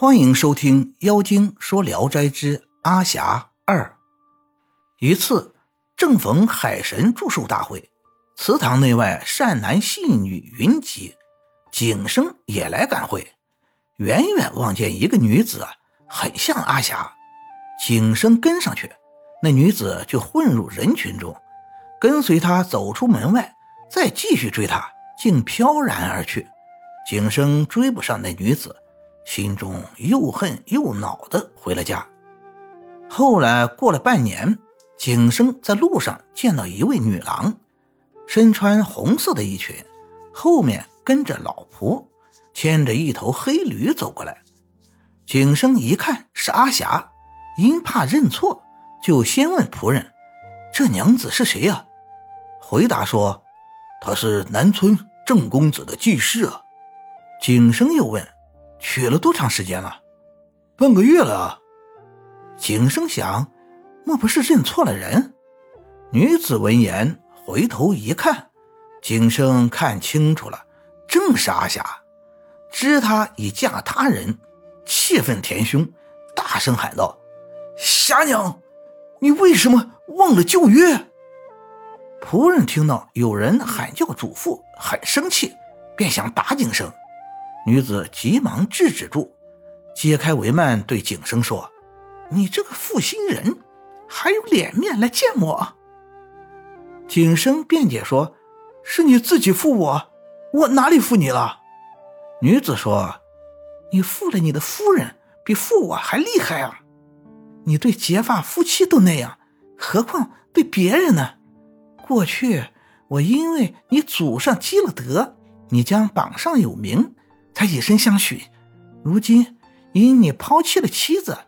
欢迎收听《妖精说聊斋之阿霞二》。一次，正逢海神祝寿大会，祠堂内外善男信女云集，景生也来赶会。远远望见一个女子，很像阿霞，景生跟上去，那女子就混入人群中，跟随他走出门外，再继续追他，竟飘然而去。景生追不上那女子。心中又恨又恼的回了家。后来过了半年，景生在路上见到一位女郎，身穿红色的衣裙，后面跟着老仆，牵着一头黑驴走过来。景生一看是阿霞，因怕认错，就先问仆人：“这娘子是谁呀？”回答说：“她是南村郑公子的继室啊。”景生又问。娶了多长时间了？半个月了。景生想，莫不是认错了人？女子闻言回头一看，景生看清楚了，正是阿霞。知她已嫁他人，气愤填胸，大声喊道：“霞娘，你为什么忘了旧约？”仆人听到有人喊叫主妇，很生气，便想打景生。女子急忙制止住，揭开帷幔，对景生说：“你这个负心人，还有脸面来见我？”景生辩解说：“是你自己负我，我哪里负你了？”女子说：“你负了你的夫人，比负我还厉害啊！你对结发夫妻都那样，何况对别人呢？过去我因为你祖上积了德，你将榜上有名。”才以身相许，如今因你抛弃了妻子，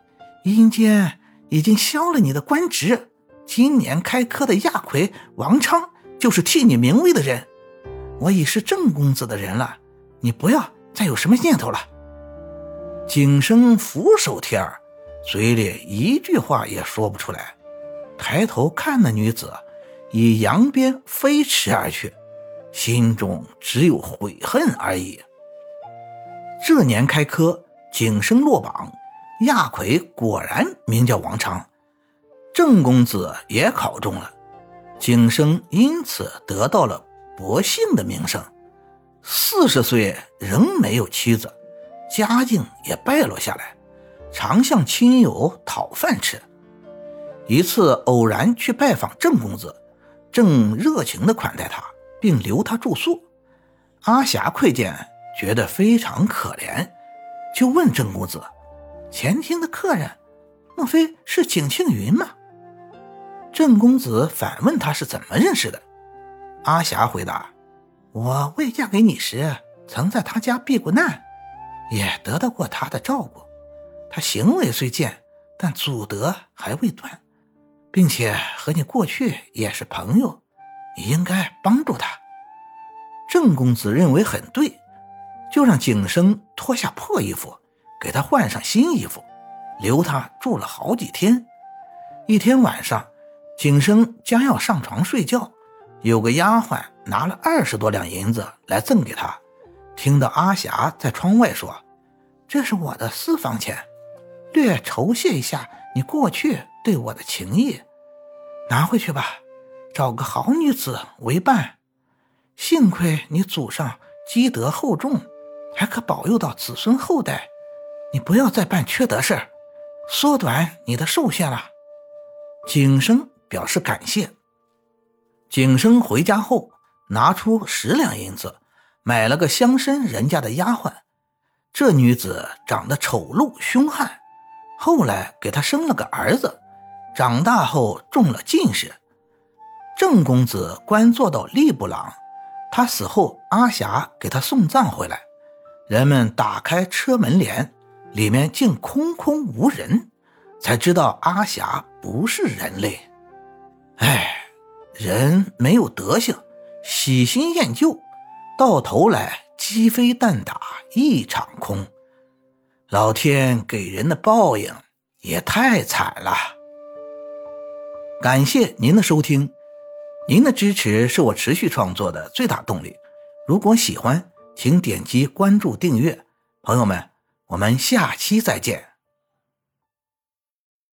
阴间已经削了你的官职。今年开科的亚魁王昌就是替你名位的人。我已是郑公子的人了，你不要再有什么念头了。景生俯首帖耳，嘴里一句话也说不出来，抬头看那女子，以扬鞭飞驰而去，心中只有悔恨而已。这年开科，景生落榜，亚魁果然名叫王昌，郑公子也考中了，景生因此得到了博姓的名声。四十岁仍没有妻子，家境也败落下来，常向亲友讨饭吃。一次偶然去拜访郑公子，正热情地款待他，并留他住宿。阿霞窥见。觉得非常可怜，就问郑公子：“前厅的客人，莫非是景庆云吗？”郑公子反问他是怎么认识的。阿霞回答：“我未嫁给你时，曾在他家避过难，也得到过他的照顾。他行为虽贱，但祖德还未断，并且和你过去也是朋友，你应该帮助他。”郑公子认为很对。就让景生脱下破衣服，给他换上新衣服，留他住了好几天。一天晚上，景生将要上床睡觉，有个丫鬟拿了二十多两银子来赠给他。听到阿霞在窗外说：“这是我的私房钱，略酬谢一下你过去对我的情谊，拿回去吧，找个好女子为伴。幸亏你祖上积德厚重。”还可保佑到子孙后代，你不要再办缺德事，缩短你的寿限了。景生表示感谢。景生回家后，拿出十两银子，买了个乡绅人家的丫鬟。这女子长得丑陋凶悍，后来给他生了个儿子，长大后中了进士。郑公子官做到吏部郎，他死后，阿霞给他送葬回来。人们打开车门帘，里面竟空空无人，才知道阿霞不是人类。哎，人没有德行，喜新厌旧，到头来鸡飞蛋打一场空。老天给人的报应也太惨了。感谢您的收听，您的支持是我持续创作的最大动力。如果喜欢，请点击关注订阅，朋友们，我们下期再见。